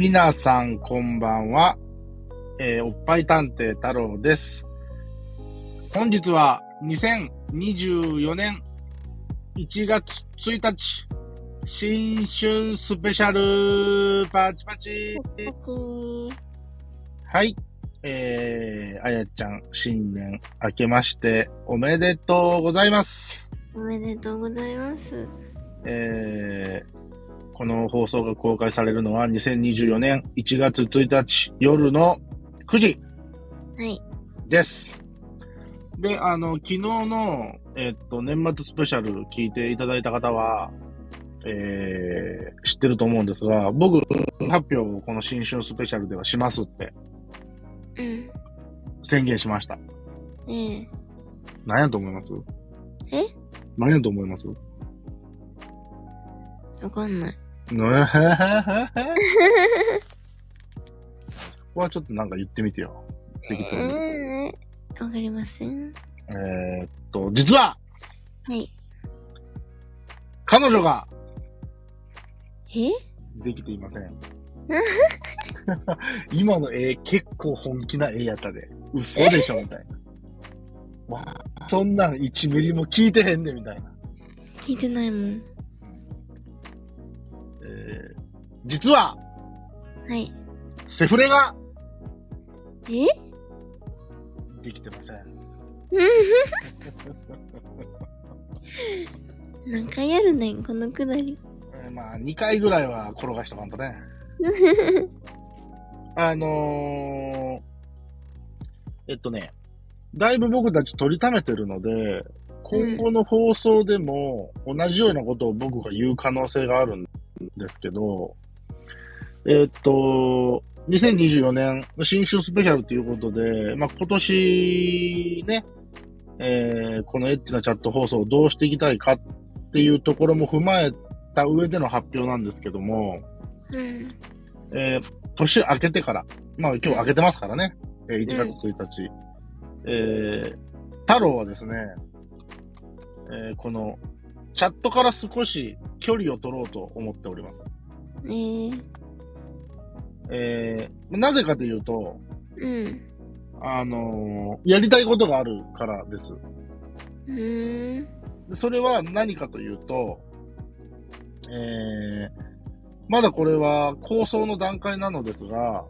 皆さんこんばんは。えーおっぱい探偵太郎です。本日は2024年1月1日、新春スペシャルパチパチパチー。はい。えー、あやちゃん、新年明けましておめでとうございます。おめでとうございます。えーこの放送が公開されるのは2024年1月1日夜の9時はい。です。で、あの、昨日の、えっと、年末スペシャル聞いていただいた方は、えー、知ってると思うんですが、僕、発表をこの新春スペシャルではしますってうん。宣言しました。ええ何やと思います？え？何やと思います？わかんない。ね そこはちょっとなんか言ってみてよ。適当に。えー、わかりません。えーっと、実は、はい。彼女がえ？できていません。今の絵、結構本気な絵やったで。嘘でしょみたいな。わあ、そんなん1ミリも聞いてへんねみたいな。聞いてないもん。えー実は、はい。セフレがえ？できてません。何回やるねん、このくだり。えーまあ、2回ぐらいは転がしとかんとね。あのー、えっとね、だいぶ僕たち取りためてるので、今後の放送でも同じようなことを僕が言う可能性があるんですけど、えっと、2024年新春スペシャルということで、まあ、今年ね、えーこのエッチなチャット放送をどうしていきたいかっていうところも踏まえた上での発表なんですけども、うん。えー年明けてから、まあ今日明けてますからね、えー1月1日、えー太郎はですね、えーこのチャットから少し距離を取ろうと思っております。えー、えーなぜかというと、うん。あのーやりたいことがあるからです。うーそれは何かというと、えーまだこれは構想の段階なのですが、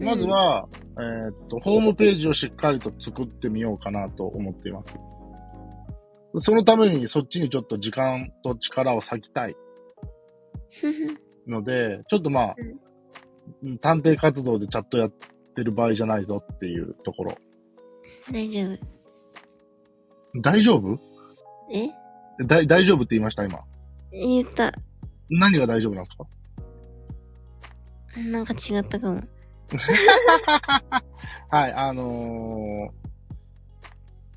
まずは、えーっと、ホームページをしっかりと作ってみようかなと思っています。そのためにそっちにちょっと時間と力を割きたい。ので、ちょっとまあ、探偵活動でチャットやってる場合じゃないぞっていうところ。大丈夫。大丈夫？え？だ大丈夫って言いました今。言った。何が大丈夫なんですか？なんか違ったかも。はい、あのー、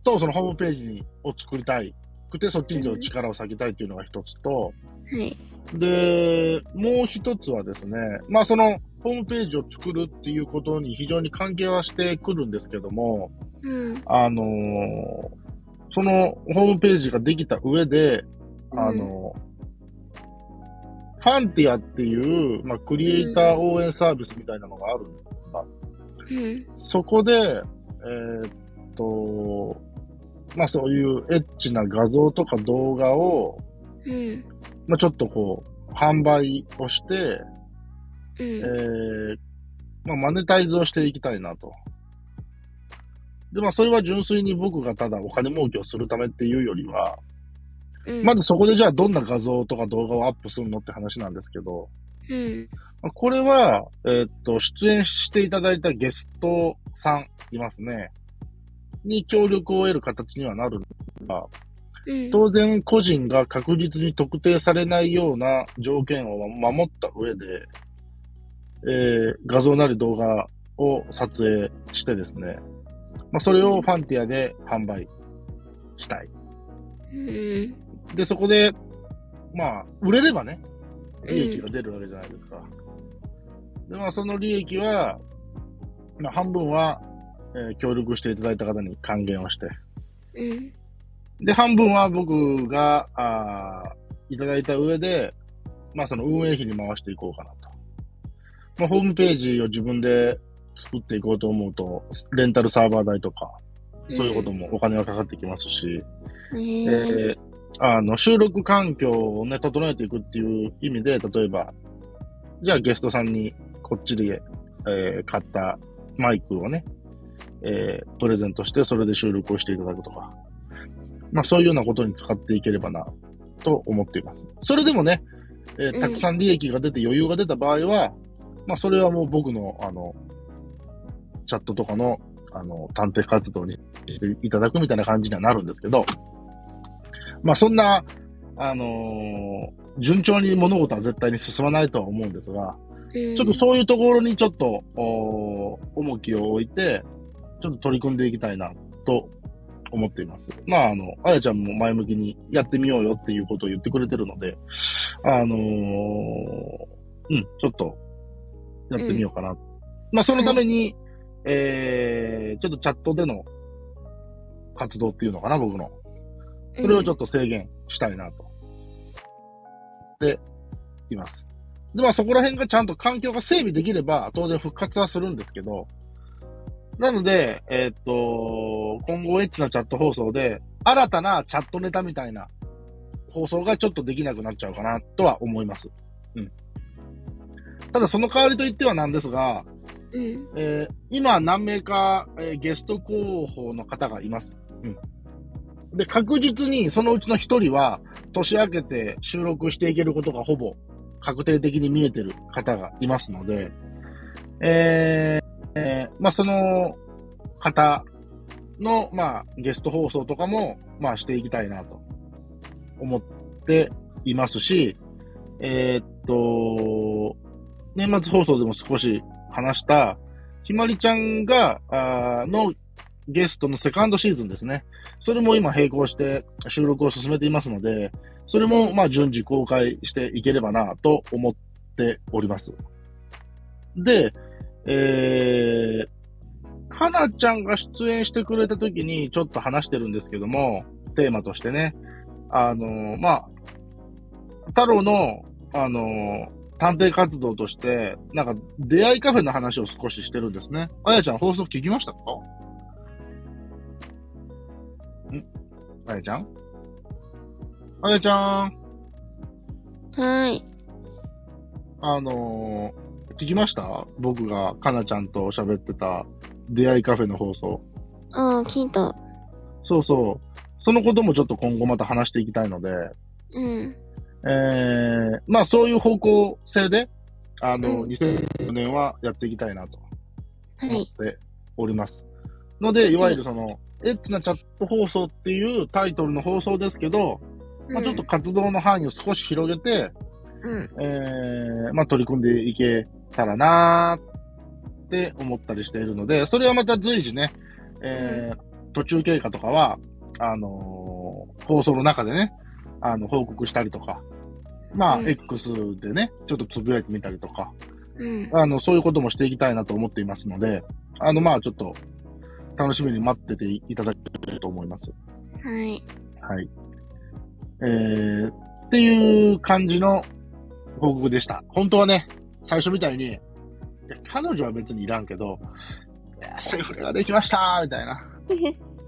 と、そのホームページにを作りたいくて、そっちに力を割きたいっていうのが一つと、はい。で、もう一つはですね、まあそのホームページを作るっていうことに非常に関係はしてくるんですけども、うん。あのーそのホームページができた上で、あのーファンティアっていう、まあ、クリエイター応援サービスみたいなのがあるんですうん。そこで、えーっと、まあそういうエッチな画像とか動画を、うん。まあちょっとこう、販売をして、うえん。ー、まあマネタイズをしていきたいなと。で、まあそれは純粋に僕がただお金儲けをするためっていうよりは、うん。まずそこでじゃあどんな画像とか動画をアップするのって話なんですけど、うん。まあこれは、えーっと、出演していただいたゲストさんいますね。に協力を得る形にはなるんですが、うん。当然個人が確実に特定されないような条件を守った上で、えー画像なり動画を撮影してですね、まあ、それをファンティアで販売したい。うん。で、そこで、まあ、売れればね、利益が出るわけじゃないですか。で、まあ、その利益は、まあ、半分は、えー協力していただいた方に還元をして、うん。で、半分は僕が、あーいただいた上で、まあその運営費に回していこうかなと。まあ、ホームページを自分で作っていこうと思うと、レンタルサーバー代とか、そういうこともお金がかかってきますし、ええー、ーあの、収録環境をね、整えていくっていう意味で、例えば、じゃあゲストさんにこっちで、えー買ったマイクをね、えープレゼントして、それで収録をしていただくとか、まあそういうようなことに使っていければな、と思っています。それでもね、えーうん。たくさん利益が出て余裕が出た場合は、まあそれはもう僕の、あの、チャットとかの、あの、探偵活動にしていただくみたいな感じにはなるんですけど、まあそんな、あのー順調に物事は絶対に進まないとは思うんですが、ちちょっとそういうところにちょっと、重きを置いて、ちょっと取り組んでいきたいなと思っています。まあ、あの、あやちゃんも前向きにやってみようよっていうことを言ってくれてるので、あのーうん、ちょっとやってみようかな。まあ、そのために、えー、ちょっとチャットでの活動っていうのかな、僕の。それをちょっと制限したいなと。で、います。で、まあそこら辺がちゃんと環境が整備できれば、当然復活はするんですけど、なので、えーっと、今後エッチなチャット放送で、新たなチャットネタみたいな放送がちょっとできなくなっちゃうかなとは思います。うん。ただその代わりといってはなんですが、うん。えー今何名か、えーゲスト候補の方がいます。うん。で、確実にそのうちの一人は、年明けて収録していけることがほぼ確定的に見えてる方がいますので、えーえーまあ、その方の、まあ、ゲスト放送とかも、まあ、していきたいなと思っていますし、えーっと、年末放送でも少し話した、ひまりちゃんが、あのゲストのセカンドシーズンですね。それも今並行して収録を進めていますので、それもまあ順次公開していければなと思っております。で、えー、かなちゃんが出演してくれた時にちょっと話してるんですけども、テーマとしてね、あのーまあ、太郎の、あのー探偵活動として、なんか出会いカフェの話を少ししてるんですね。あやちゃん放送聞きましたか？ん？あやちゃん？あやちゃん、はい。あのー聞きました？僕がかなちゃんと喋ってた出会いカフェの放送。ああ、聞いた。そうそう。そのこともちょっと今後また話していきたいので、うん。えー、まあそういう方向性で、あの、うん2004年はやっていきたいなとはい。思っております。ので、いわゆるその、エッチなチャット放送っていうタイトルの放送ですけど、まあちょっと活動の範囲を少し広げて、うん。えー、まあ取り組んでいけたらなーって思ったりしているので、それはまた随時ね、えー途中経過とかは、あのー放送の中でね、あの、報告したりとか、まあ、うん X でね、ちょっとつぶやいてみたりとか、うん。あの、そういうこともしていきたいなと思っていますので、あの、まあ、ちょっと、楽しみに待ってていただけると思います。はい。はい。えー、っていう感じの報告でした。本当はね、最初みたいに、いや彼女は別にいらんけど、セフレができましたみたいな。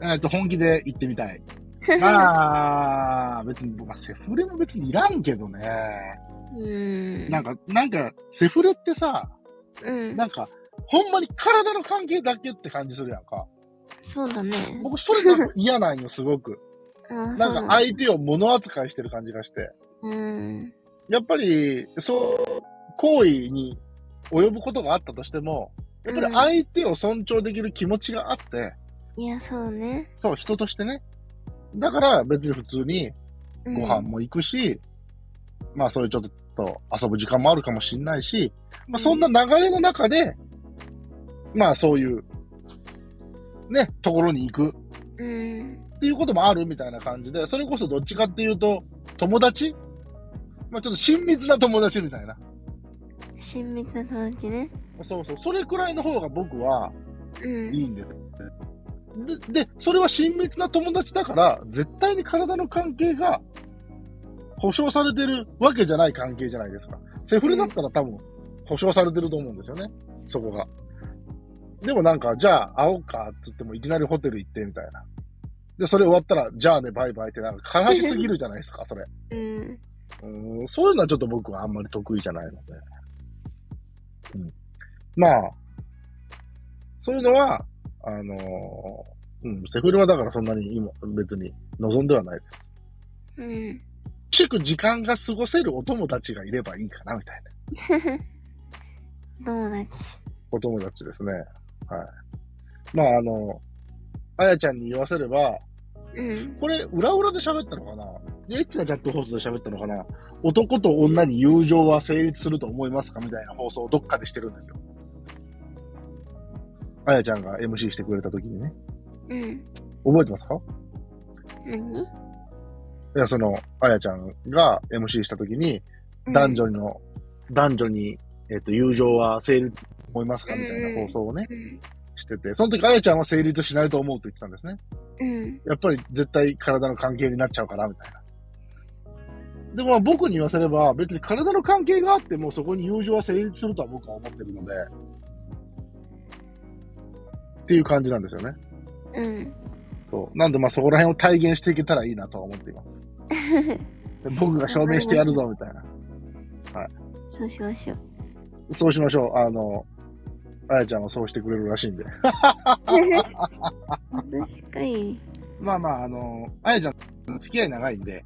えっと、本気で言ってみたい。まあ、別に、まあ、セフレも別にいらんけどね。うん。なんか、なんか、セフレってさ、うん。なんか、ほんまに体の関係だけって感じするやんか。そうだね。僕、それなんか嫌なんよ、すごく。なんか。相手を物扱いしてる感じがして。うん。やっぱり、そう、行為に及ぶことがあったとしても、やっぱり相手を尊重できる気持ちがあって、いや、そうね。そう、人としてね。だから別に普通にうんご飯も行くし、まあそういうちょっと遊ぶ時間もあるかもしんないし、まあそんな流れの中で、まあそういう、ね、ところに行くうん。っていうこともあるみたいな感じで、それこそどっちかっていうと、友達？まあちょっと親密な友達みたいな。親密な友達ね。そうそう、それくらいの方が僕はうん。いいんです。で、で、それは親密な友達だから、絶対に体の関係が保証されてるわけじゃない関係じゃないですか。セフレだったら多分、保証されてると思うんですよね。そこが。でもなんか、じゃあ会おうかっつってもいきなりホテル行ってみたいな。で、それ終わったら、じゃあね、バイバイってなんか悲しすぎるじゃないですか、それ。うん。うん、そういうのはちょっと僕はあんまり得意じゃないので。うん。まあ、そういうのは、あのーうん、セフレはだからそんなに今、別に望んではないです。うん。しく時間が過ごせるお友達がいればいいかな、みたいな。友達。お友達ですね。はい。まあ、あの、あやちゃんに言わせれば、うん。これ、裏裏で喋ったのかな？エッチなチャット放送で喋ったのかな？男と女に友情は成立すると思いますか？みたいな放送をどっかでしてるんですよ。あやちゃんが MC してくれた時にね。うん。覚えてますか？何？いや、その、あやちゃんが MC した時に、男女の、男女に、えっ、と、友情は成立思いますか？みたいな放送をね、うん。してて、その時あやちゃんは成立しないと思うと言ってたんですね。うん。やっぱり絶対体の関係になっちゃうから、みたいな。でもまあ僕に言わせれば、別に体の関係があってもそこに友情は成立するとは僕は思ってるので、っていう感じなんですよね。うん。そう。なんでまあそこら辺を体現していけたらいいなとは思っています。で 僕が証明してやるぞ、みたいな。そうしましょう。そうしましょう。あの、あやちゃんはそうしてくれるらしいんで。私かい。まあまあ、あの、あやちゃん、付き合い長いんで、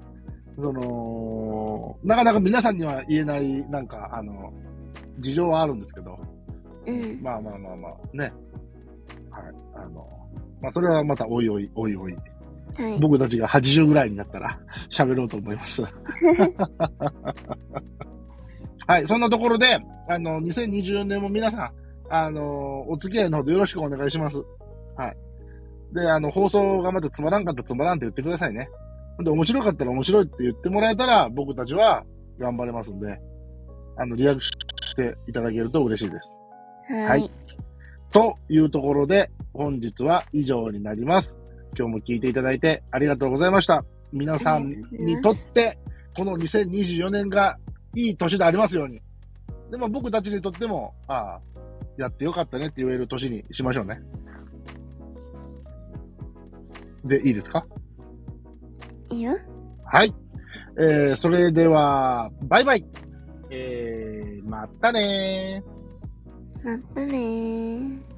その、なかなか皆さんには言えない、なんか、あの、事情はあるんですけど、うん。まあまあまあまあ、ね。はい。あの、まあそれはまたおいおい、おいおい、はい。僕たちが80ぐらいになったら喋ろうと思います。はい、そんなところで、あの、2024年も皆さん、あの、お付き合いのほどよろしくお願いします。はい。で、あの、放送がまたつまらんかったらつまらんって言ってくださいね。で、面白かったら面白いって言ってもらえたら、僕たちは頑張れますんで、あの、リアクションしていただけると嬉しいです。ははいい。というところで、本日は以上になります。今日も聞いていただいてありがとうございました。皆さんにとって、この2024年がいい年でありますように。でも僕たちにとっても、ああ、やってよかったねって言える年にしましょうね。で、いいですか？いいよ。はい。えー、それでは、バイバイ。えー、またねー。またねー。